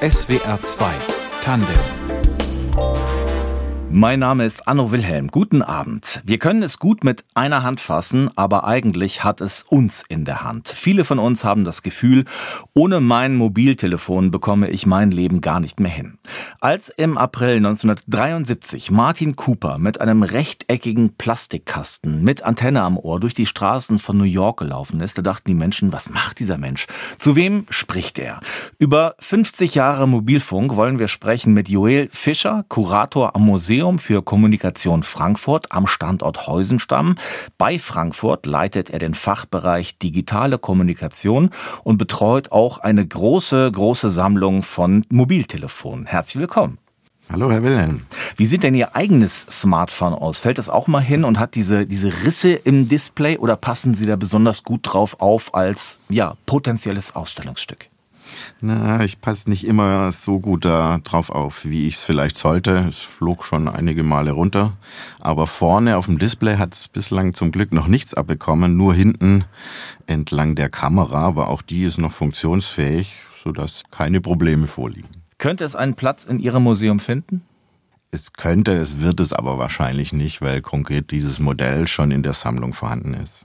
SWR 2 Tandem mein Name ist Anno Wilhelm. Guten Abend. Wir können es gut mit einer Hand fassen, aber eigentlich hat es uns in der Hand. Viele von uns haben das Gefühl, ohne mein Mobiltelefon bekomme ich mein Leben gar nicht mehr hin. Als im April 1973 Martin Cooper mit einem rechteckigen Plastikkasten mit Antenne am Ohr durch die Straßen von New York gelaufen ist, da dachten die Menschen, was macht dieser Mensch? Zu wem spricht er? Über 50 Jahre Mobilfunk wollen wir sprechen mit Joel Fischer, Kurator am Museum Museum für Kommunikation Frankfurt am Standort Heusenstamm. Bei Frankfurt leitet er den Fachbereich Digitale Kommunikation und betreut auch eine große, große Sammlung von Mobiltelefonen. Herzlich willkommen. Hallo, Herr Wilhelm. Wie sieht denn Ihr eigenes Smartphone aus? Fällt das auch mal hin und hat diese, diese Risse im Display oder passen Sie da besonders gut drauf auf als ja, potenzielles Ausstellungsstück? Na, ich passe nicht immer so gut da drauf auf, wie ich es vielleicht sollte. Es flog schon einige Male runter. Aber vorne auf dem Display hat es bislang zum Glück noch nichts abbekommen. Nur hinten entlang der Kamera, aber auch die ist noch funktionsfähig, sodass keine Probleme vorliegen. Könnte es einen Platz in Ihrem Museum finden? Es könnte, es wird es aber wahrscheinlich nicht, weil konkret dieses Modell schon in der Sammlung vorhanden ist.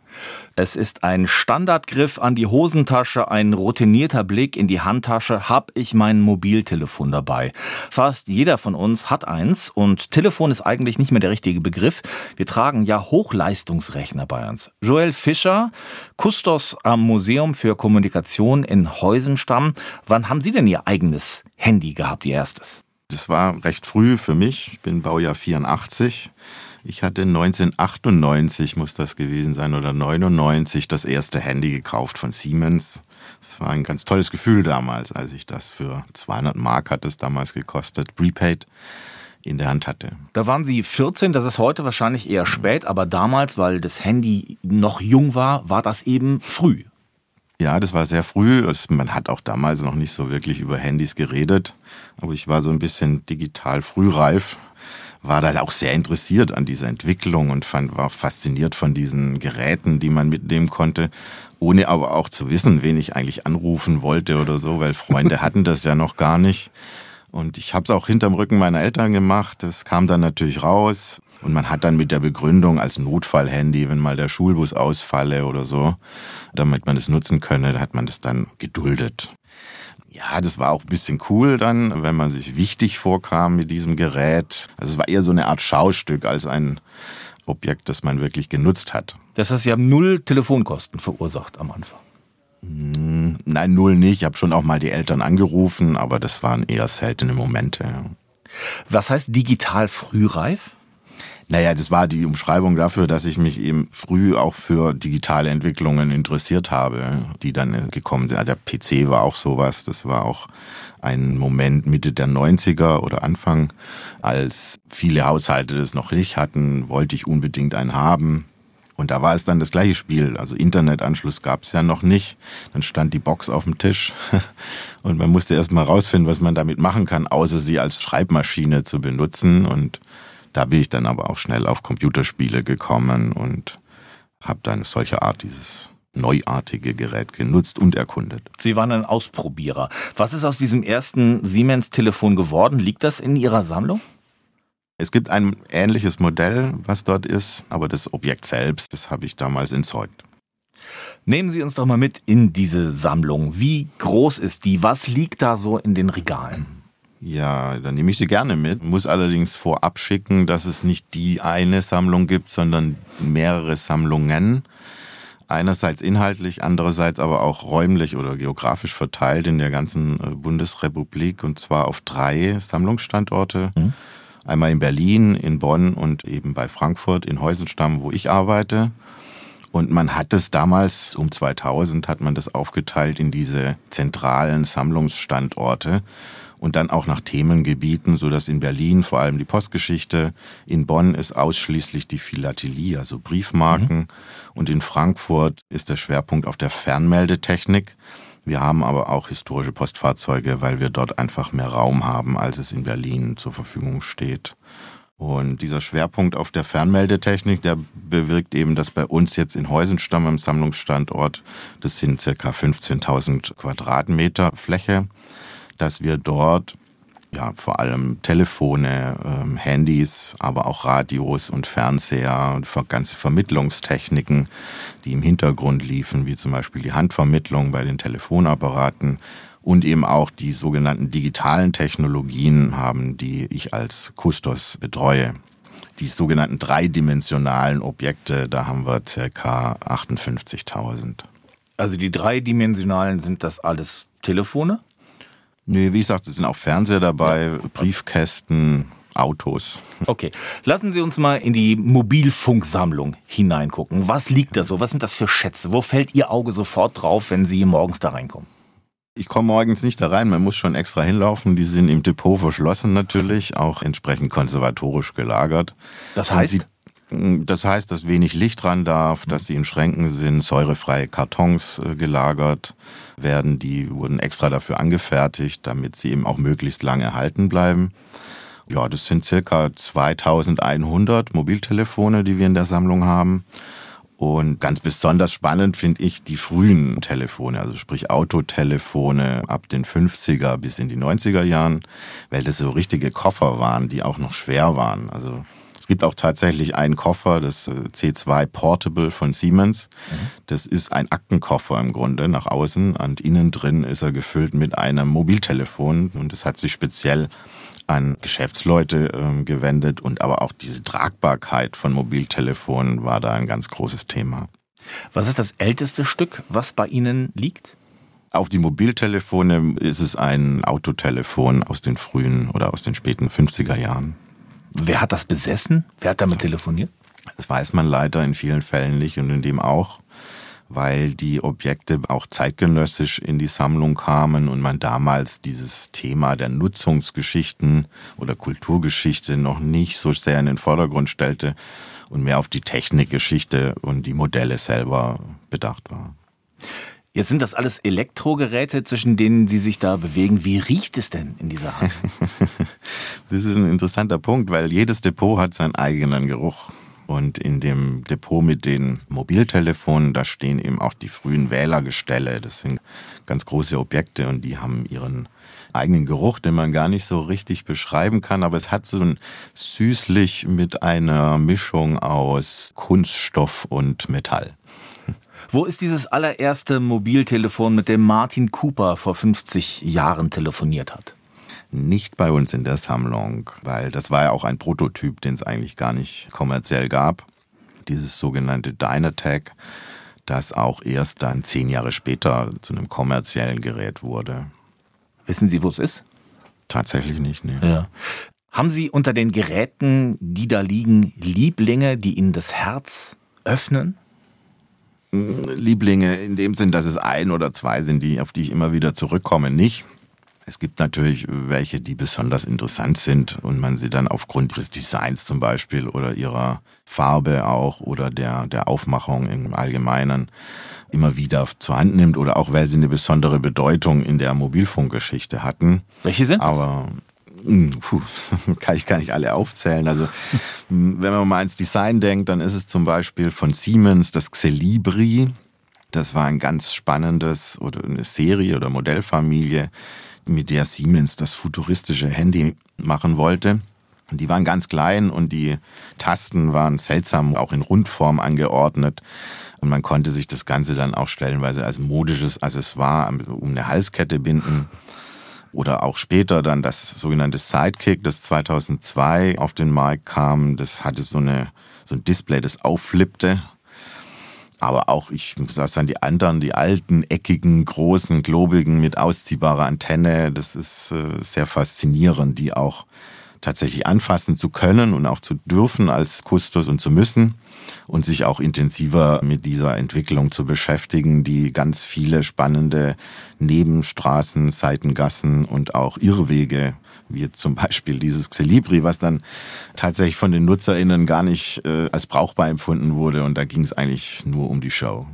Es ist ein Standardgriff an die Hosentasche, ein routinierter Blick in die Handtasche, hab ich mein Mobiltelefon dabei. Fast jeder von uns hat eins und Telefon ist eigentlich nicht mehr der richtige Begriff. Wir tragen ja Hochleistungsrechner bei uns. Joel Fischer, Kustos am Museum für Kommunikation in Heusenstamm. Wann haben Sie denn Ihr eigenes Handy gehabt, Ihr erstes? Das war recht früh für mich. Ich bin Baujahr 84. Ich hatte 1998, muss das gewesen sein, oder 99 das erste Handy gekauft von Siemens. Es war ein ganz tolles Gefühl damals, als ich das für 200 Mark hat es damals gekostet, prepaid in der Hand hatte. Da waren Sie 14, das ist heute wahrscheinlich eher spät, aber damals, weil das Handy noch jung war, war das eben früh. Ja, das war sehr früh. Man hat auch damals noch nicht so wirklich über Handys geredet. Aber ich war so ein bisschen digital frühreif, war da auch sehr interessiert an dieser Entwicklung und fand, war fasziniert von diesen Geräten, die man mitnehmen konnte, ohne aber auch zu wissen, wen ich eigentlich anrufen wollte oder so, weil Freunde hatten das ja noch gar nicht. Und ich habe es auch hinterm Rücken meiner Eltern gemacht. Das kam dann natürlich raus. Und man hat dann mit der Begründung als Notfallhandy, wenn mal der Schulbus ausfalle oder so, damit man es nutzen könne, hat man das dann geduldet. Ja, das war auch ein bisschen cool dann, wenn man sich wichtig vorkam mit diesem Gerät. Also es war eher so eine Art Schaustück als ein Objekt, das man wirklich genutzt hat. Das heißt, Sie haben null Telefonkosten verursacht am Anfang. Hm, nein, null nicht. Ich habe schon auch mal die Eltern angerufen, aber das waren eher seltene Momente. Was heißt digital frühreif? Naja, das war die Umschreibung dafür, dass ich mich eben früh auch für digitale Entwicklungen interessiert habe, die dann gekommen sind. Also der PC war auch sowas. Das war auch ein Moment Mitte der 90er oder Anfang, als viele Haushalte das noch nicht hatten, wollte ich unbedingt einen haben. Und da war es dann das gleiche Spiel. Also Internetanschluss gab es ja noch nicht. Dann stand die Box auf dem Tisch und man musste erst mal rausfinden, was man damit machen kann, außer sie als Schreibmaschine zu benutzen. Und da bin ich dann aber auch schnell auf Computerspiele gekommen und habe dann solche Art dieses neuartige Gerät genutzt und erkundet. Sie waren ein Ausprobierer. Was ist aus diesem ersten Siemens-Telefon geworden? Liegt das in Ihrer Sammlung? Es gibt ein ähnliches Modell, was dort ist, aber das Objekt selbst, das habe ich damals entzeugt. Nehmen Sie uns doch mal mit in diese Sammlung. Wie groß ist die? Was liegt da so in den Regalen? Ja, dann nehme ich sie gerne mit. Muss allerdings vorab schicken, dass es nicht die eine Sammlung gibt, sondern mehrere Sammlungen. Einerseits inhaltlich, andererseits aber auch räumlich oder geografisch verteilt in der ganzen äh, Bundesrepublik und zwar auf drei Sammlungsstandorte. Mhm. Einmal in Berlin, in Bonn und eben bei Frankfurt in Heusenstamm, wo ich arbeite. Und man hat es damals, um 2000, hat man das aufgeteilt in diese zentralen Sammlungsstandorte und dann auch nach Themengebieten, so dass in Berlin vor allem die Postgeschichte, in Bonn ist ausschließlich die Philatelie, also Briefmarken mhm. und in Frankfurt ist der Schwerpunkt auf der Fernmeldetechnik. Wir haben aber auch historische Postfahrzeuge, weil wir dort einfach mehr Raum haben, als es in Berlin zur Verfügung steht. Und dieser Schwerpunkt auf der Fernmeldetechnik, der bewirkt eben, dass bei uns jetzt in Heusenstamm im Sammlungsstandort, das sind circa 15.000 Quadratmeter Fläche, dass wir dort ja, vor allem Telefone, ähm, Handys, aber auch Radios und Fernseher, ganze Vermittlungstechniken, die im Hintergrund liefen, wie zum Beispiel die Handvermittlung bei den Telefonapparaten und eben auch die sogenannten digitalen Technologien haben, die ich als Kustos betreue. Die sogenannten dreidimensionalen Objekte, da haben wir circa 58.000. Also die dreidimensionalen sind das alles Telefone? Nee, wie gesagt, es sind auch Fernseher dabei, ja. Briefkästen, Autos. Okay, lassen Sie uns mal in die Mobilfunksammlung hineingucken. Was liegt da so? Was sind das für Schätze? Wo fällt Ihr Auge sofort drauf, wenn Sie morgens da reinkommen? Ich komme morgens nicht da rein, man muss schon extra hinlaufen. Die sind im Depot verschlossen natürlich, auch entsprechend konservatorisch gelagert. Das heißt? Das heißt, dass wenig Licht ran darf, dass sie in Schränken sind, säurefreie Kartons äh, gelagert werden. Die wurden extra dafür angefertigt, damit sie eben auch möglichst lange erhalten bleiben. Ja, das sind circa 2100 Mobiltelefone, die wir in der Sammlung haben. Und ganz besonders spannend finde ich die frühen Telefone, also sprich Autotelefone ab den 50er bis in die 90er Jahren, weil das so richtige Koffer waren, die auch noch schwer waren. Also gibt auch tatsächlich einen Koffer, das äh, C2 Portable von Siemens. Mhm. Das ist ein Aktenkoffer im Grunde nach außen und innen drin ist er gefüllt mit einem Mobiltelefon und das hat sich speziell an Geschäftsleute äh, gewendet und aber auch diese Tragbarkeit von Mobiltelefonen war da ein ganz großes Thema. Was ist das älteste Stück, was bei Ihnen liegt? Auf die Mobiltelefone ist es ein Autotelefon aus den frühen oder aus den späten 50er Jahren. Wer hat das besessen? Wer hat damit telefoniert? Das weiß man leider in vielen Fällen nicht und in dem auch, weil die Objekte auch zeitgenössisch in die Sammlung kamen und man damals dieses Thema der Nutzungsgeschichten oder Kulturgeschichte noch nicht so sehr in den Vordergrund stellte und mehr auf die Technikgeschichte und die Modelle selber bedacht war. Jetzt sind das alles Elektrogeräte, zwischen denen Sie sich da bewegen. Wie riecht es denn in dieser Hand? das ist ein interessanter Punkt, weil jedes Depot hat seinen eigenen Geruch. Und in dem Depot mit den Mobiltelefonen, da stehen eben auch die frühen Wählergestelle. Das sind ganz große Objekte und die haben ihren eigenen Geruch, den man gar nicht so richtig beschreiben kann. Aber es hat so ein süßlich mit einer Mischung aus Kunststoff und Metall. Wo ist dieses allererste Mobiltelefon, mit dem Martin Cooper vor 50 Jahren telefoniert hat? Nicht bei uns in der Sammlung, weil das war ja auch ein Prototyp, den es eigentlich gar nicht kommerziell gab. Dieses sogenannte Dynatec, das auch erst dann zehn Jahre später zu einem kommerziellen Gerät wurde. Wissen Sie, wo es ist? Tatsächlich nicht, ne. Ja. Haben Sie unter den Geräten, die da liegen, Lieblinge, die Ihnen das Herz öffnen? Lieblinge in dem Sinn, dass es ein oder zwei sind, die, auf die ich immer wieder zurückkomme, nicht. Es gibt natürlich welche, die besonders interessant sind und man sie dann aufgrund ihres Designs zum Beispiel oder ihrer Farbe auch oder der, der Aufmachung im Allgemeinen immer wieder zur Hand nimmt oder auch weil sie eine besondere Bedeutung in der Mobilfunkgeschichte hatten. Welche sind das? Aber hm, puh, kann ich gar nicht alle aufzählen. Also hm, wenn man mal ans Design denkt, dann ist es zum Beispiel von Siemens das Xelibri. Das war ein ganz spannendes oder eine Serie oder Modellfamilie, mit der Siemens das futuristische Handy machen wollte. Und die waren ganz klein und die Tasten waren seltsam, auch in Rundform angeordnet. Und man konnte sich das Ganze dann auch stellenweise als modisches Accessoire um eine Halskette binden oder auch später dann das sogenannte Sidekick, das 2002 auf den Markt kam. Das hatte so, eine, so ein Display, das aufflippte. Aber auch, ich sag dann die anderen, die alten, eckigen, großen, globigen mit ausziehbarer Antenne, das ist äh, sehr faszinierend, die auch tatsächlich anfassen zu können und auch zu dürfen als Kustos und zu müssen und sich auch intensiver mit dieser Entwicklung zu beschäftigen, die ganz viele spannende Nebenstraßen, Seitengassen und auch Irrwege wie zum Beispiel dieses Xelibri, was dann tatsächlich von den NutzerInnen gar nicht äh, als brauchbar empfunden wurde. Und da ging es eigentlich nur um die Show.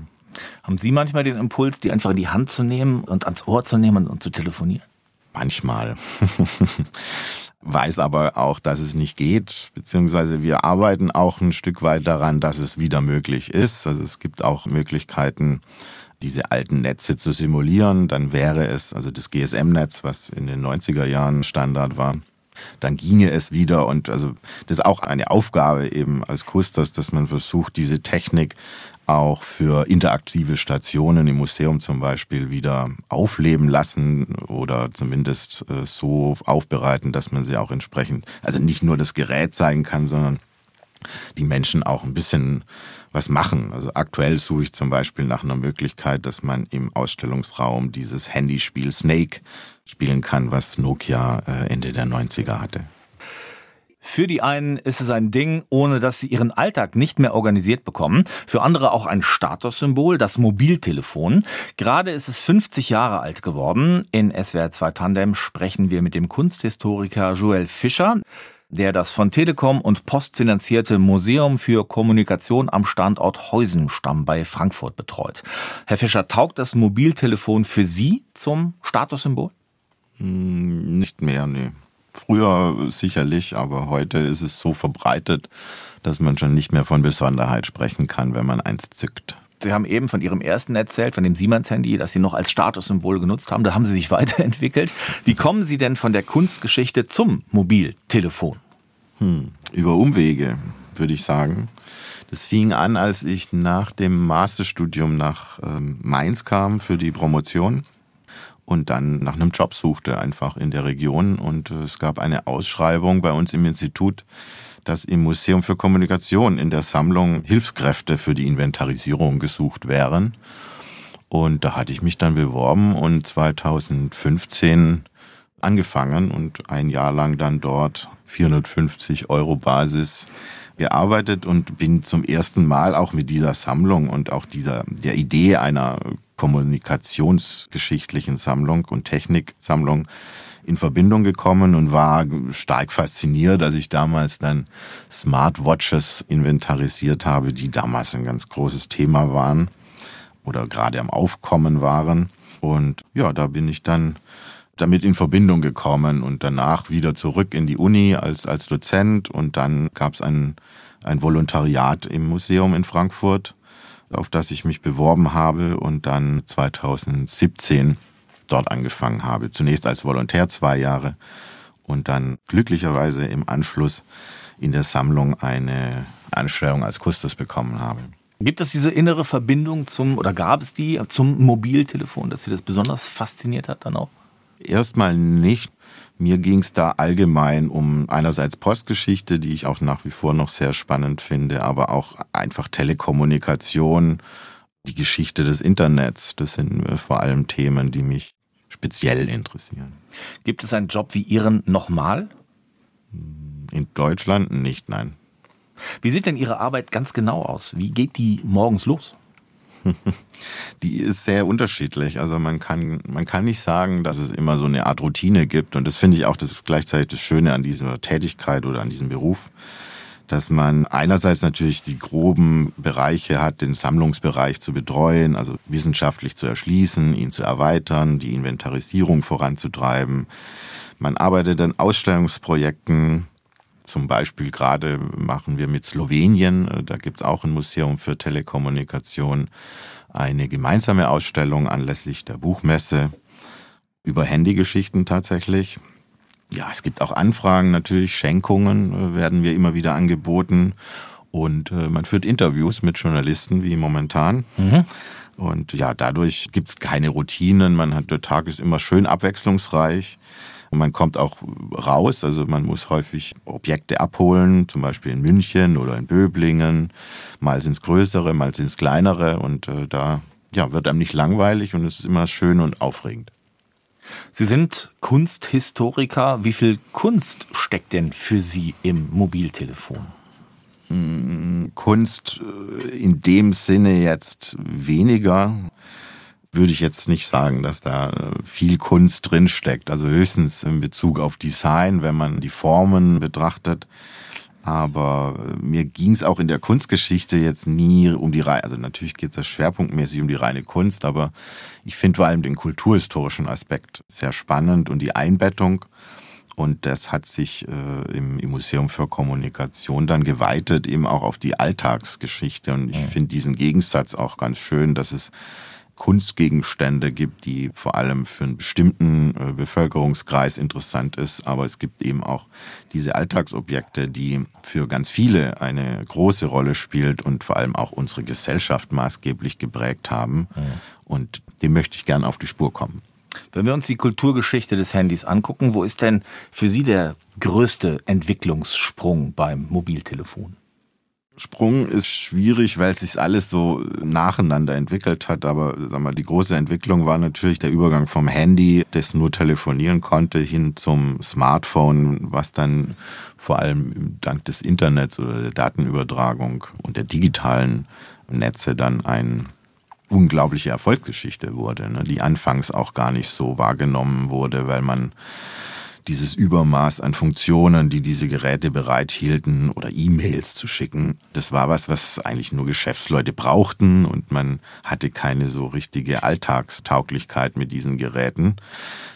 Haben Sie manchmal den Impuls, die einfach in die Hand zu nehmen und ans Ohr zu nehmen und zu telefonieren? Manchmal. weiß aber auch, dass es nicht geht, beziehungsweise wir arbeiten auch ein Stück weit daran, dass es wieder möglich ist. Also es gibt auch Möglichkeiten, diese alten Netze zu simulieren. Dann wäre es, also das GSM-Netz, was in den 90er Jahren Standard war, dann ginge es wieder. Und also das ist auch eine Aufgabe eben als Kustos, dass man versucht, diese Technik auch für interaktive Stationen im Museum zum Beispiel wieder aufleben lassen oder zumindest äh, so aufbereiten, dass man sie auch entsprechend, also nicht nur das Gerät zeigen kann, sondern die Menschen auch ein bisschen was machen. Also aktuell suche ich zum Beispiel nach einer Möglichkeit, dass man im Ausstellungsraum dieses Handyspiel Snake spielen kann, was Nokia äh, Ende der 90er hatte. Für die einen ist es ein Ding, ohne dass sie ihren Alltag nicht mehr organisiert bekommen. Für andere auch ein Statussymbol, das Mobiltelefon. Gerade ist es 50 Jahre alt geworden. In SWR 2 Tandem sprechen wir mit dem Kunsthistoriker Joel Fischer der das von Telekom und Post finanzierte Museum für Kommunikation am Standort Heusenstamm bei Frankfurt betreut. Herr Fischer, taugt das Mobiltelefon für Sie zum Statussymbol? Hm, nicht mehr, nee. Früher sicherlich, aber heute ist es so verbreitet, dass man schon nicht mehr von Besonderheit sprechen kann, wenn man eins zückt. Sie haben eben von Ihrem ersten erzählt, von dem Siemens-Handy, das Sie noch als Statussymbol genutzt haben. Da haben Sie sich weiterentwickelt. Wie kommen Sie denn von der Kunstgeschichte zum Mobiltelefon? Hm, über Umwege, würde ich sagen. Das fing an, als ich nach dem Masterstudium nach ähm, Mainz kam für die Promotion und dann nach einem Job suchte, einfach in der Region. Und äh, es gab eine Ausschreibung bei uns im Institut, dass im Museum für Kommunikation in der Sammlung Hilfskräfte für die Inventarisierung gesucht wären. Und da hatte ich mich dann beworben und 2015 angefangen und ein Jahr lang dann dort 450 Euro Basis gearbeitet und bin zum ersten Mal auch mit dieser Sammlung und auch dieser der Idee einer kommunikationsgeschichtlichen Sammlung und Techniksammlung in Verbindung gekommen und war stark fasziniert, als ich damals dann Smartwatches inventarisiert habe, die damals ein ganz großes Thema waren oder gerade am Aufkommen waren. Und ja, da bin ich dann damit in Verbindung gekommen und danach wieder zurück in die Uni als, als Dozent und dann gab es ein, ein Volontariat im Museum in Frankfurt, auf das ich mich beworben habe und dann 2017 dort angefangen habe. Zunächst als Volontär zwei Jahre und dann glücklicherweise im Anschluss in der Sammlung eine Anstellung als Kustos bekommen habe. Gibt es diese innere Verbindung zum, oder gab es die zum Mobiltelefon, dass Sie das besonders fasziniert hat dann auch? Erstmal nicht. Mir ging es da allgemein um einerseits Postgeschichte, die ich auch nach wie vor noch sehr spannend finde, aber auch einfach Telekommunikation, die Geschichte des Internets. Das sind äh, vor allem Themen, die mich speziell interessieren. Gibt es einen Job wie Ihren nochmal? In Deutschland nicht, nein. Wie sieht denn Ihre Arbeit ganz genau aus? Wie geht die morgens los? Die ist sehr unterschiedlich. Also man kann, man kann nicht sagen, dass es immer so eine Art Routine gibt. Und das finde ich auch das gleichzeitig das Schöne an dieser Tätigkeit oder an diesem Beruf, dass man einerseits natürlich die groben Bereiche hat, den Sammlungsbereich zu betreuen, also wissenschaftlich zu erschließen, ihn zu erweitern, die Inventarisierung voranzutreiben. Man arbeitet an Ausstellungsprojekten, zum Beispiel gerade machen wir mit Slowenien, äh, da gibt es auch ein Museum für Telekommunikation, eine gemeinsame Ausstellung anlässlich der Buchmesse über Handygeschichten tatsächlich. Ja, es gibt auch Anfragen natürlich, Schenkungen äh, werden wir immer wieder angeboten und äh, man führt Interviews mit Journalisten wie momentan. Mhm. Und ja, dadurch gibt es keine Routinen. Man hat, der Tag ist immer schön abwechslungsreich. Und man kommt auch raus, also man muss häufig Objekte abholen, zum Beispiel in München oder in Böblingen. Mal sind es größere, mal sind es kleinere und äh, da ja, wird einem nicht langweilig und es ist immer schön und aufregend. Sie sind Kunsthistoriker. Wie viel Kunst steckt denn für Sie im Mobiltelefon? Hm, Kunst äh, in dem Sinne jetzt weniger würde ich jetzt nicht sagen, dass da äh, viel Kunst drinsteckt. Also höchstens in Bezug auf Design, wenn man die Formen betrachtet. Aber äh, mir ging es auch in der Kunstgeschichte jetzt nie um die reine, also natürlich geht es ja schwerpunktmäßig um die reine Kunst, aber ich finde vor allem den kulturhistorischen Aspekt sehr spannend und die Einbettung. Und das hat sich äh, im, im, Museum für Kommunikation dann geweitet, eben auch auf die Alltagsgeschichte. Und ich finde diesen Gegensatz auch ganz schön, dass es Kunstgegenstände gibt, die vor allem für einen bestimmten äh, Bevölkerungskreis interessant ist. Aber es gibt eben auch diese Alltagsobjekte, die für ganz viele eine große Rolle spielt und vor allem auch unsere Gesellschaft maßgeblich geprägt haben. Mhm. Und dem möchte ich gern auf die Spur kommen. Wenn wir uns die Kulturgeschichte des Handys angucken, wo ist denn für Sie der größte Entwicklungssprung beim Mobiltelefon? Sprung ist schwierig, weil sich alles so nacheinander entwickelt hat. Aber sag mal, die große Entwicklung war natürlich der Übergang vom Handy, das nur telefonieren konnte, hin zum Smartphone, was dann vor allem dank des Internets oder der Datenübertragung und der digitalen Netze dann ein unglaubliche Erfolgsgeschichte wurde, ne, die anfangs auch gar nicht so wahrgenommen wurde, weil man dieses Übermaß an Funktionen, die diese Geräte bereithielten oder E-Mails zu schicken, das war was, was eigentlich nur Geschäftsleute brauchten und man hatte keine so richtige Alltagstauglichkeit mit diesen Geräten.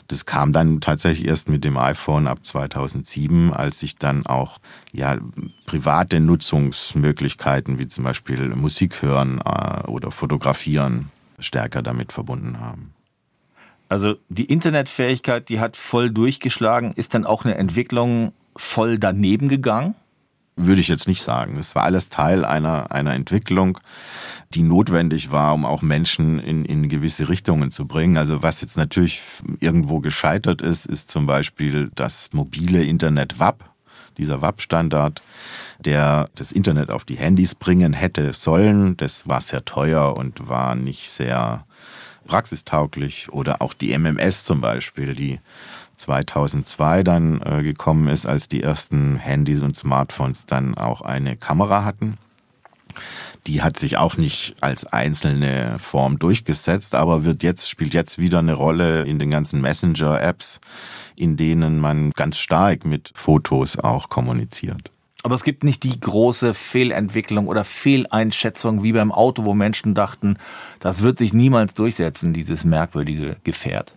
Das kam dann tatsächlich erst mit dem iPhone ab 2007, als sich dann auch ja private Nutzungsmöglichkeiten wie zum Beispiel Musik hören äh, oder fotografieren stärker damit verbunden haben. Also die Internetfähigkeit, die hat voll durchgeschlagen. Ist dann auch eine Entwicklung voll daneben gegangen? Würde ich jetzt nicht sagen. Es war alles Teil einer, einer Entwicklung, die notwendig war, um auch Menschen in, in gewisse Richtungen zu bringen. Also was jetzt natürlich irgendwo gescheitert ist, ist zum Beispiel das mobile Internet WAP, dieser WAP-Standard, der das Internet auf die Handys bringen hätte sollen. Das war sehr teuer und war nicht sehr praxistauglich oder auch die MMS zum Beispiel, die 2002 dann äh, gekommen ist, als die ersten Handys und Smartphones dann auch eine Kamera hatten. Die hat sich auch nicht als einzelne Form durchgesetzt, aber wird jetzt, spielt jetzt wieder eine Rolle in den ganzen Messenger-Apps, in denen man ganz stark mit Fotos auch kommuniziert. Aber es gibt nicht die große Fehlentwicklung oder Fehleinschätzung wie beim Auto, wo Menschen dachten, das wird sich niemals durchsetzen, dieses merkwürdige Gefährt.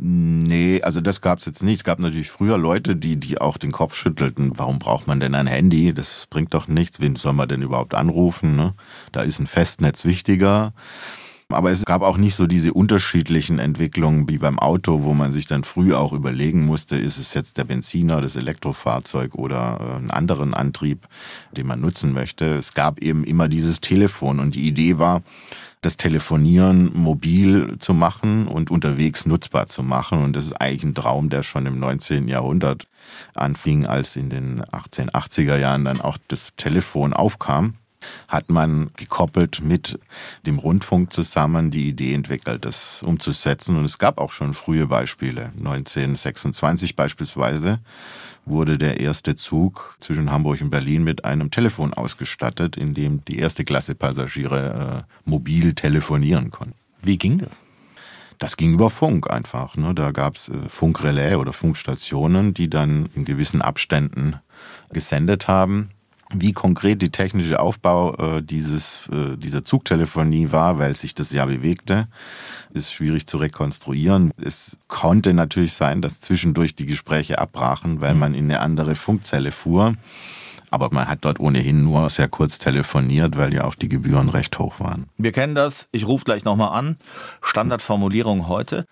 Nee, also das gab es jetzt nicht. Es gab natürlich früher Leute, die, die auch den Kopf schüttelten, warum braucht man denn ein Handy? Das bringt doch nichts. Wen soll man denn überhaupt anrufen? Ne? Da ist ein Festnetz wichtiger. Aber es gab auch nicht so diese unterschiedlichen Entwicklungen wie beim Auto, wo man sich dann früh auch überlegen musste, ist es jetzt der Benziner, das Elektrofahrzeug oder äh, einen anderen Antrieb, den man nutzen möchte. Es gab eben immer dieses Telefon und die Idee war, das Telefonieren mobil zu machen und unterwegs nutzbar zu machen. Und das ist eigentlich ein Traum, der schon im 19. Jahrhundert anfing, als in den 1880er Jahren dann auch das Telefon aufkam hat man gekoppelt mit dem Rundfunk zusammen die Idee entwickelt, das umzusetzen. Und es gab auch schon frühe Beispiele. 1926 beispielsweise wurde der erste Zug zwischen Hamburg und Berlin mit einem Telefon ausgestattet, in dem die erste Klasse Passagiere äh, mobil telefonieren konnten. Wie ging das? Das ging über Funk einfach. Ne? Da gab es äh, Funkrelais oder Funkstationen, die dann in gewissen Abständen gesendet haben wie konkret die technische Aufbau äh, dieses, äh, dieser Zugtelefonie war, weil sich das ja bewegte, ist schwierig zu rekonstruieren. Es konnte natürlich sein, dass zwischendurch die Gespräche abbrachen, weil mhm. man in eine andere Funkzelle fuhr. Aber man hat dort ohnehin nur sehr kurz telefoniert, weil ja auch die Gebühren recht hoch waren. Wir kennen das. Ich rufe gleich nochmal an. Standardformulierung heute.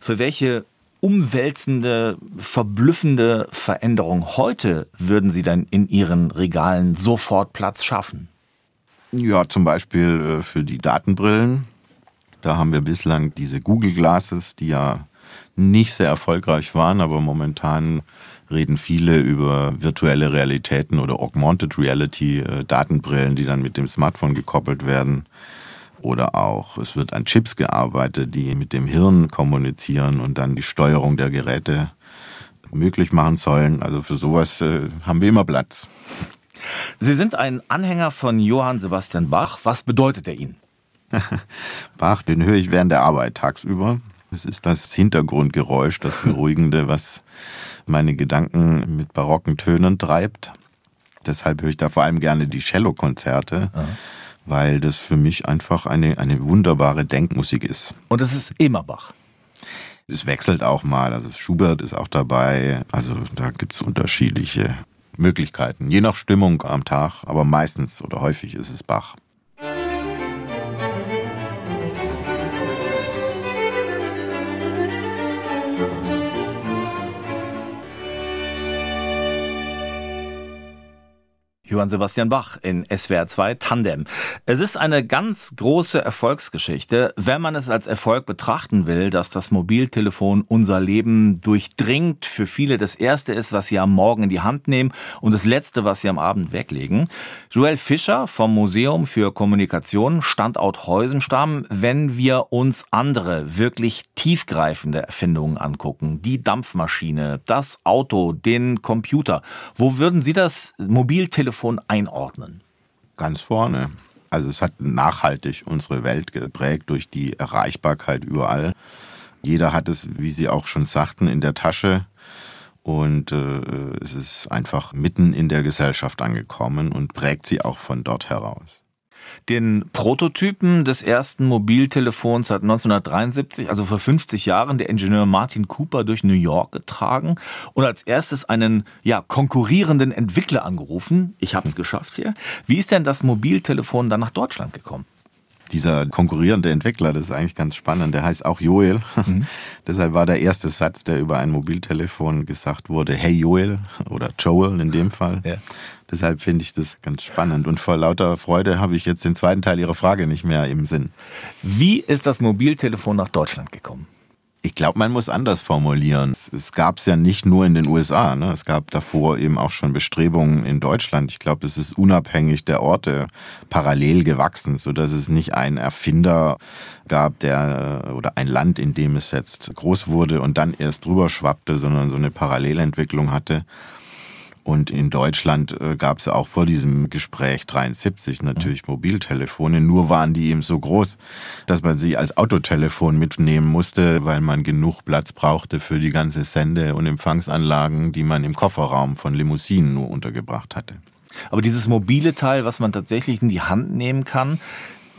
Für welche umwälzende, verblüffende Veränderung heute würden Sie dann in Ihren Regalen sofort Platz schaffen? Ja, zum Beispiel äh, für die Datenbrillen. Da haben wir bislang diese Google Glasses, die ja nicht sehr erfolgreich waren, aber momentan reden viele über virtuelle Realitäten oder Augmented Reality äh, Datenbrillen, die dann mit dem Smartphone gekoppelt werden oder auch es wird an Chips gearbeitet, die mit dem Hirn kommunizieren und dann die Steuerung der Geräte möglich machen sollen. Also für sowas äh, haben wir immer Platz. Sie sind ein Anhänger von Johann Sebastian Bach. Was bedeutet er Ihnen? Bach, den höre ich während der Arbeit tagsüber. Es ist das Hintergrundgeräusch, das Beruhigende, was meine Gedanken mit barocken Tönen treibt. Deshalb höre ich da vor allem gerne die Cello-Konzerte weil das für mich einfach eine, eine wunderbare Denkmusik ist. Und es ist immer Bach. Es wechselt auch mal, also Schubert ist auch dabei, also da gibt es unterschiedliche Möglichkeiten, je nach Stimmung am Tag, aber meistens oder häufig ist es Bach. Johann Sebastian Bach in SWR 2 Tandem. Es ist eine ganz große Erfolgsgeschichte, wenn man es als Erfolg betrachten will, dass das Mobiltelefon unser Leben durchdringt, für viele das erste ist, was sie am Morgen in die Hand nehmen und das letzte, was sie am Abend weglegen. Joel Fischer vom Museum für Kommunikation, Standort Heusenstamm, wenn wir uns andere wirklich tiefgreifende Erfindungen angucken, die Dampfmaschine, das Auto, den Computer, wo würden Sie das Mobiltelefon Telefon einordnen? Ganz vorne. Also es hat nachhaltig unsere Welt geprägt durch die Erreichbarkeit überall. Jeder hat es, wie Sie auch schon sagten, in der Tasche und äh, es ist einfach mitten in der Gesellschaft angekommen und prägt sie auch von dort heraus. Den Prototypen des ersten Mobiltelefons hat 1973, also vor 50 Jahren, der Ingenieur Martin Cooper durch New York getragen und als erstes einen ja, konkurrierenden Entwickler angerufen. Ich habe es geschafft hier. Wie ist denn das Mobiltelefon dann nach Deutschland gekommen? Dieser konkurrierende Entwickler, das ist eigentlich ganz spannend, der heißt auch Joel. Mhm. Deshalb war der erste Satz, der über ein Mobiltelefon gesagt wurde, hey Joel oder Joel in dem Fall. Ja. Deshalb finde ich das ganz spannend. Und vor lauter Freude habe ich jetzt den zweiten Teil Ihrer Frage nicht mehr im Sinn. Wie ist das Mobiltelefon nach Deutschland gekommen? Ich glaube, man muss anders formulieren. Es gab es ja nicht nur in den USA. Ne? Es gab davor eben auch schon Bestrebungen in Deutschland. Ich glaube, das ist unabhängig der Orte parallel gewachsen, so dass es nicht einen Erfinder gab, der oder ein Land, in dem es jetzt groß wurde und dann erst drüber schwappte, sondern so eine Parallelentwicklung hatte. Und in Deutschland äh, gab es auch vor diesem Gespräch 73 natürlich Mobiltelefone, nur waren die eben so groß, dass man sie als Autotelefon mitnehmen musste, weil man genug Platz brauchte für die ganze Sende- und Empfangsanlagen, die man im Kofferraum von Limousinen nur untergebracht hatte. Aber dieses mobile Teil, was man tatsächlich in die Hand nehmen kann,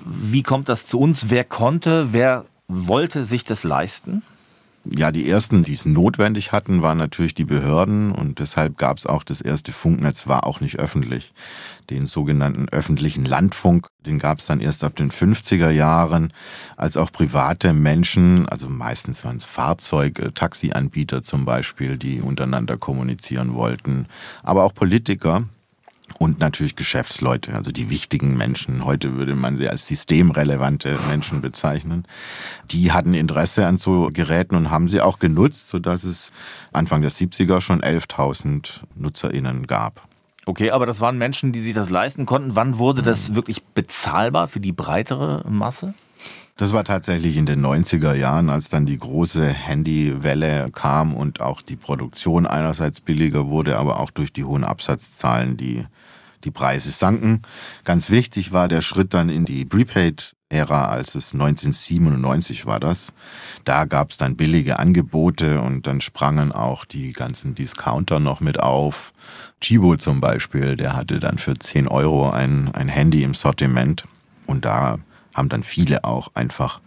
wie kommt das zu uns? Wer konnte, wer wollte sich das leisten? Ja, die ersten, die es notwendig hatten, waren natürlich die Behörden und deshalb gab es auch das erste Funknetz, war auch nicht öffentlich. Den sogenannten öffentlichen Landfunk, den gab es dann erst ab den 50er Jahren, als auch private Menschen, also meistens waren es Fahrzeuge, Taxianbieter zum Beispiel, die untereinander kommunizieren wollten, aber auch Politiker, und natürlich Geschäftsleute, also die wichtigen Menschen. Heute würde man sie als systemrelevante Menschen bezeichnen. Die hatten Interesse an so Geräten und haben sie auch genutzt, sodass es Anfang der 70er schon 11.000 NutzerInnen gab. Okay, aber das waren Menschen, die sich das leisten konnten. Wann wurde das mhm. wirklich bezahlbar für die breitere Masse? Das war tatsächlich in den 90er Jahren, als dann die große Handywelle kam und auch die Produktion einerseits billiger wurde, aber auch durch die hohen Absatzzahlen die, die Preise sanken. Ganz wichtig war der Schritt dann in die Prepaid-Ära, als es 1997 war das. Da gab es dann billige Angebote und dann sprangen auch die ganzen Discounter noch mit auf. Chibo zum Beispiel, der hatte dann für 10 Euro ein, ein Handy im Sortiment. Und da haben dann viele auch einfach,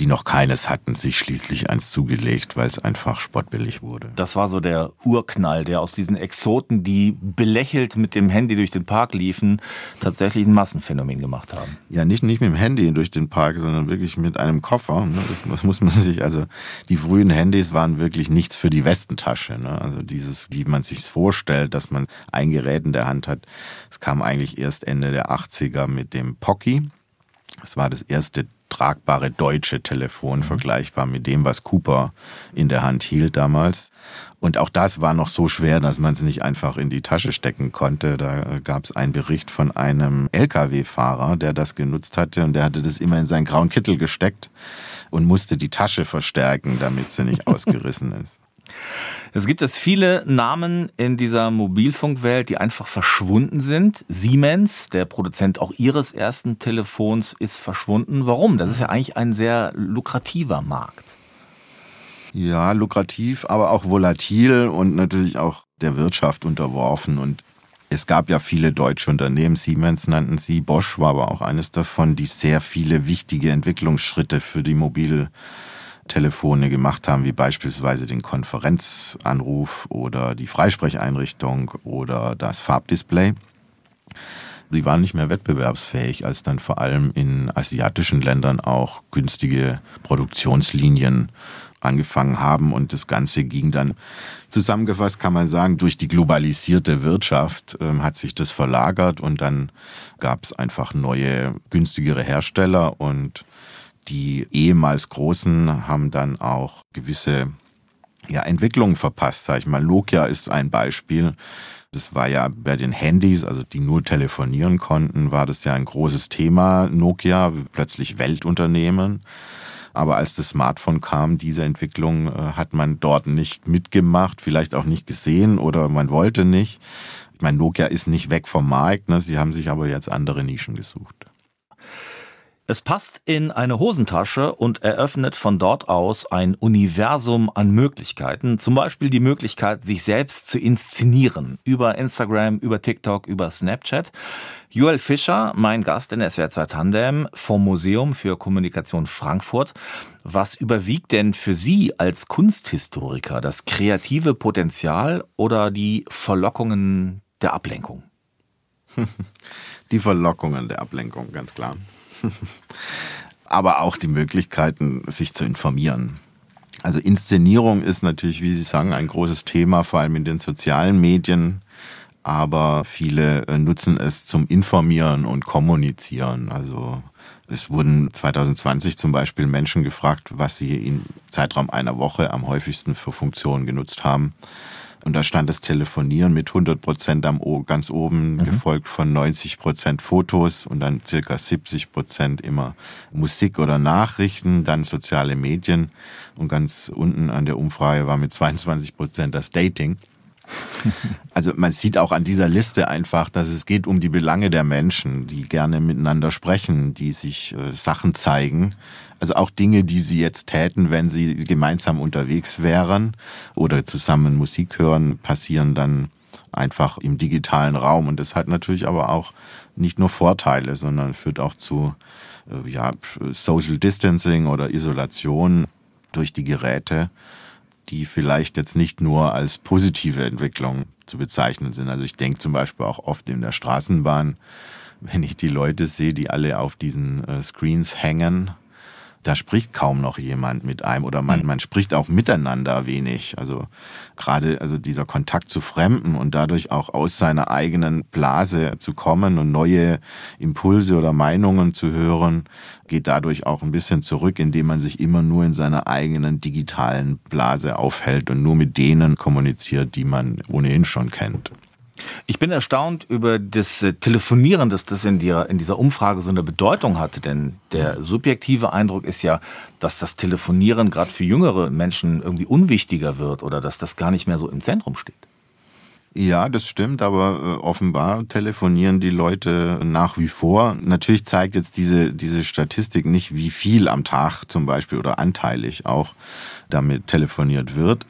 die noch keines hatten, sich schließlich eins zugelegt, weil es einfach spottbillig wurde. Das war so der Urknall, der aus diesen Exoten, die belächelt mit dem Handy durch den Park liefen, tatsächlich ein Massenphänomen gemacht haben. Ja, nicht, nicht mit dem Handy durch den Park, sondern wirklich mit einem Koffer. Ne? Das muss man sich, also die frühen Handys waren wirklich nichts für die Westentasche. Ne? Also dieses, wie man sich vorstellt, dass man ein Gerät in der Hand hat, es kam eigentlich erst Ende der 80er mit dem Pocky. Es war das erste tragbare deutsche Telefon, mhm. vergleichbar mit dem, was Cooper in der Hand hielt damals. Und auch das war noch so schwer, dass man es nicht einfach in die Tasche stecken konnte. Da gab es einen Bericht von einem Lkw-Fahrer, der das genutzt hatte und der hatte das immer in seinen grauen Kittel gesteckt und musste die Tasche verstärken, damit sie nicht ausgerissen ist. Es gibt es viele Namen in dieser Mobilfunkwelt, die einfach verschwunden sind. Siemens, der Produzent auch ihres ersten Telefons, ist verschwunden. Warum? Das ist ja eigentlich ein sehr lukrativer Markt. Ja, lukrativ, aber auch volatil und natürlich auch der Wirtschaft unterworfen. Und es gab ja viele deutsche Unternehmen, Siemens nannten sie, Bosch war aber auch eines davon, die sehr viele wichtige Entwicklungsschritte für die Mobil Telefone gemacht haben, wie beispielsweise den Konferenzanruf oder die Freisprecheinrichtung oder das Farbdisplay. Die waren nicht mehr wettbewerbsfähig, als dann vor allem in asiatischen Ländern auch günstige Produktionslinien angefangen haben und das Ganze ging dann zusammengefasst kann man sagen, durch die globalisierte Wirtschaft ähm, hat sich das verlagert und dann gab es einfach neue, günstigere Hersteller und die ehemals Großen haben dann auch gewisse ja, Entwicklungen verpasst, sag ich mal. Nokia ist ein Beispiel. Das war ja bei den Handys, also die nur telefonieren konnten, war das ja ein großes Thema. Nokia, plötzlich Weltunternehmen. Aber als das Smartphone kam, diese Entwicklung äh, hat man dort nicht mitgemacht, vielleicht auch nicht gesehen oder man wollte nicht. Ich meine, Nokia ist nicht weg vom Markt, ne? sie haben sich aber jetzt andere Nischen gesucht. Es passt in eine Hosentasche und eröffnet von dort aus ein Universum an Möglichkeiten. Zum Beispiel die Möglichkeit, sich selbst zu inszenieren. Über Instagram, über TikTok, über Snapchat. Joel Fischer, mein Gast in SWR 2 Tandem vom Museum für Kommunikation Frankfurt. Was überwiegt denn für Sie als Kunsthistoriker? Das kreative Potenzial oder die Verlockungen der Ablenkung? Die Verlockungen der Ablenkung, ganz klar. aber auch die Möglichkeiten, sich zu informieren. Also Inszenierung ist natürlich, wie Sie sagen, ein großes Thema, vor allem in den sozialen Medien. Aber viele äh, nutzen es zum Informieren und Kommunizieren. Also es wurden 2020 zum Beispiel Menschen gefragt, was sie im Zeitraum einer Woche am häufigsten für Funktionen genutzt haben. Und da stand das Telefonieren mit 100 Prozent am o ganz oben, mhm. gefolgt von 90 Prozent Fotos und dann circa 70 Prozent immer Musik oder Nachrichten, dann soziale Medien und ganz unten an der Umfrage war mit 22 Prozent das Dating. Also man sieht auch an dieser Liste einfach, dass es geht um die Belange der Menschen, die gerne miteinander sprechen, die sich äh, Sachen zeigen. Also auch Dinge, die sie jetzt täten, wenn sie gemeinsam unterwegs wären oder zusammen Musik hören, passieren dann einfach im digitalen Raum. Und das hat natürlich aber auch nicht nur Vorteile, sondern führt auch zu äh, ja, Social Distancing oder Isolation durch die Geräte die vielleicht jetzt nicht nur als positive Entwicklung zu bezeichnen sind. Also ich denke zum Beispiel auch oft in der Straßenbahn, wenn ich die Leute sehe, die alle auf diesen äh, Screens hängen da spricht kaum noch jemand mit einem oder man, hm. man spricht auch miteinander wenig. Also gerade also dieser Kontakt zu Fremden und dadurch auch aus seiner eigenen Blase zu kommen und neue Impulse oder Meinungen zu hören, geht dadurch auch ein bisschen zurück, indem man sich immer nur in seiner eigenen digitalen Blase aufhält und nur mit denen kommuniziert, die man ohnehin schon kennt. Ich bin erstaunt über das äh, Telefonieren, dass das in, der, in dieser Umfrage so eine Bedeutung hatte. Denn der subjektive Eindruck ist ja, dass das Telefonieren gerade für jüngere Menschen irgendwie unwichtiger wird oder dass das gar nicht mehr so im Zentrum steht. Ja, das stimmt, aber äh, offenbar telefonieren die Leute nach wie vor. Natürlich zeigt jetzt diese, diese Statistik nicht, wie viel am Tag zum Beispiel oder anteilig auch damit telefoniert wird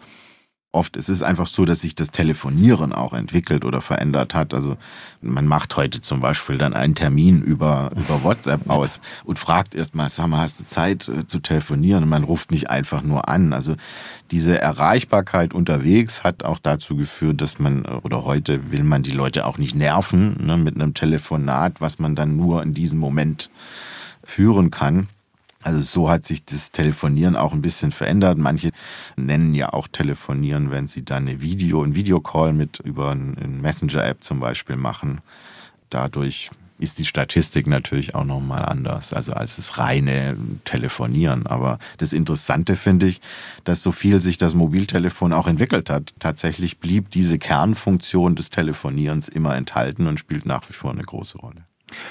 oft ist es einfach so, dass sich das Telefonieren auch entwickelt oder verändert hat. Also man macht heute zum Beispiel dann einen Termin über, über WhatsApp aus und fragt erstmal, sag mal, hast du Zeit äh, zu telefonieren? Und man ruft nicht einfach nur an. Also diese Erreichbarkeit unterwegs hat auch dazu geführt, dass man, oder heute will man die Leute auch nicht nerven ne, mit einem Telefonat, was man dann nur in diesem Moment führen kann. Also so hat sich das Telefonieren auch ein bisschen verändert. Manche nennen ja auch Telefonieren, wenn sie dann eine Video, ein Videocall mit über eine Messenger-App zum Beispiel machen. Dadurch ist die Statistik natürlich auch nochmal anders, also als das reine Telefonieren. Aber das Interessante finde ich, dass so viel sich das Mobiltelefon auch entwickelt hat. Tatsächlich blieb diese Kernfunktion des Telefonierens immer enthalten und spielt nach wie vor eine große Rolle.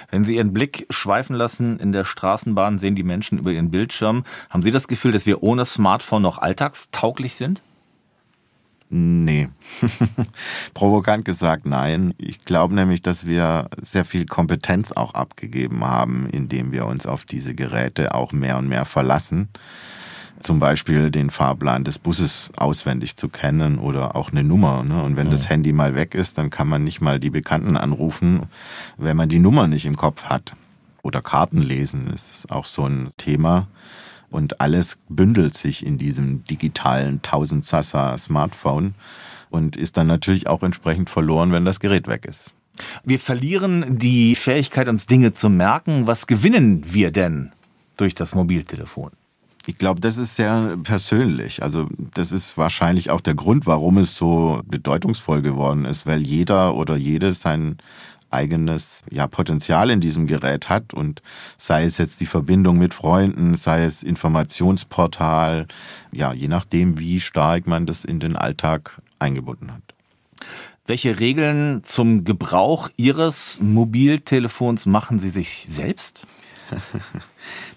Wenn Sie Ihren Blick schweifen lassen in der Straßenbahn, sehen die Menschen über ihren Bildschirm. Haben Sie das Gefühl, dass wir ohne Smartphone noch alltagstauglich sind? Nee. Provokant gesagt, nein. Ich glaube nämlich, dass wir sehr viel Kompetenz auch abgegeben haben, indem wir uns auf diese Geräte auch mehr und mehr verlassen zum Beispiel den Fahrplan des Busses auswendig zu kennen oder auch eine Nummer. Ne? Und wenn ja. das Handy mal weg ist, dann kann man nicht mal die Bekannten anrufen, wenn man die Nummer nicht im Kopf hat. Oder Karten lesen ist auch so ein Thema. Und alles bündelt sich in diesem digitalen 1000 Sassa Smartphone und ist dann natürlich auch entsprechend verloren, wenn das Gerät weg ist. Wir verlieren die Fähigkeit, uns Dinge zu merken. Was gewinnen wir denn durch das Mobiltelefon? Ich glaube, das ist sehr persönlich. Also das ist wahrscheinlich auch der Grund, warum es so bedeutungsvoll geworden ist, weil jeder oder jede sein eigenes ja, Potenzial in diesem Gerät hat und sei es jetzt die Verbindung mit Freunden, sei es Informationsportal, ja, je nachdem, wie stark man das in den Alltag eingebunden hat. Welche Regeln zum Gebrauch Ihres Mobiltelefons machen Sie sich selbst?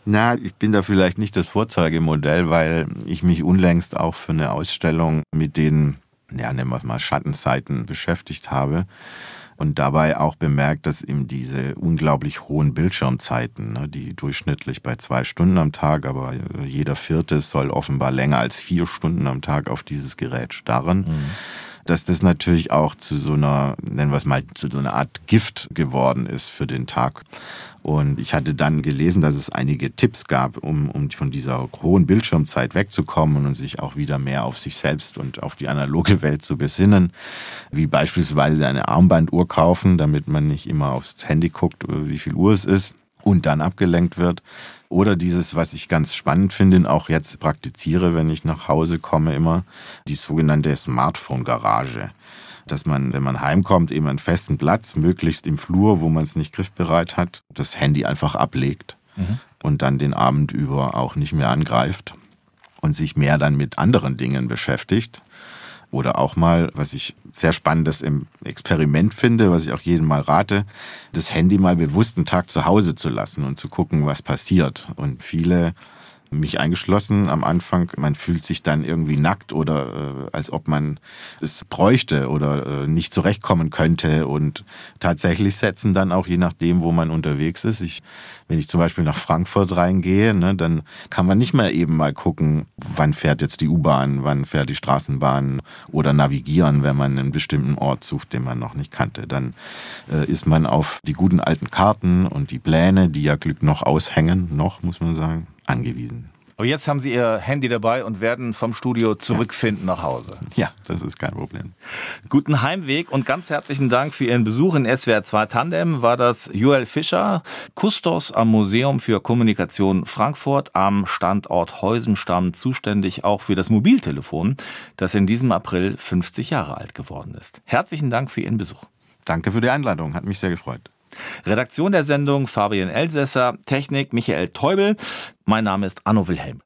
Na, ich bin da vielleicht nicht das Vorzeigemodell, weil ich mich unlängst auch für eine Ausstellung mit den, ja, nennen wir es mal Schattenseiten beschäftigt habe und dabei auch bemerkt, dass eben diese unglaublich hohen Bildschirmzeiten, ne, die durchschnittlich bei zwei Stunden am Tag, aber jeder vierte soll offenbar länger als vier Stunden am Tag auf dieses Gerät starren. Mhm dass das natürlich auch zu so einer, nennen wir es mal, zu so einer Art Gift geworden ist für den Tag. Und ich hatte dann gelesen, dass es einige Tipps gab, um, um von dieser hohen Bildschirmzeit wegzukommen und sich auch wieder mehr auf sich selbst und auf die analoge Welt zu besinnen. Wie beispielsweise eine Armbanduhr kaufen, damit man nicht immer aufs Handy guckt, wie viel Uhr es ist und dann abgelenkt wird. Oder dieses, was ich ganz spannend finde und auch jetzt praktiziere, wenn ich nach Hause komme, immer die sogenannte Smartphone-Garage dass man, wenn man heimkommt, eben einen festen Platz, möglichst im Flur, wo man es nicht griffbereit hat, das Handy einfach ablegt mhm. und dann den Abend über auch nicht mehr angreift und sich mehr dann mit anderen Dingen beschäftigt. Oder auch mal, was ich sehr spannendes im Experiment finde, was ich auch jedem mal rate, das Handy mal bewusst einen Tag zu Hause zu lassen und zu gucken, was passiert. Und viele mich eingeschlossen am Anfang. Man fühlt sich dann irgendwie nackt oder äh, als ob man es bräuchte oder äh, nicht zurechtkommen könnte. Und tatsächlich setzen dann auch je nachdem, wo man unterwegs ist. Ich, wenn ich zum Beispiel nach Frankfurt reingehe, ne, dann kann man nicht mehr eben mal gucken, wann fährt jetzt die U-Bahn, wann fährt die Straßenbahn oder navigieren, wenn man einen bestimmten Ort sucht, den man noch nicht kannte. Dann äh, ist man auf die guten alten Karten und die Pläne, die ja Glück noch aushängen, noch muss man sagen, angewiesen. Aber jetzt haben Sie Ihr Handy dabei und werden vom Studio zurückfinden nach Hause. Ja, das ist kein Problem. Guten Heimweg und ganz herzlichen Dank für Ihren Besuch in SWR 2 Tandem. War das Joel Fischer, Kustos am Museum für Kommunikation Frankfurt am Standort Heusenstamm, zuständig auch für das Mobiltelefon, das in diesem April 50 Jahre alt geworden ist. Herzlichen Dank für Ihren Besuch. Danke für die Einladung, hat mich sehr gefreut. Redaktion der Sendung Fabian Elsässer, Technik Michael Teubel. Mein Name ist Anno Wilhelm.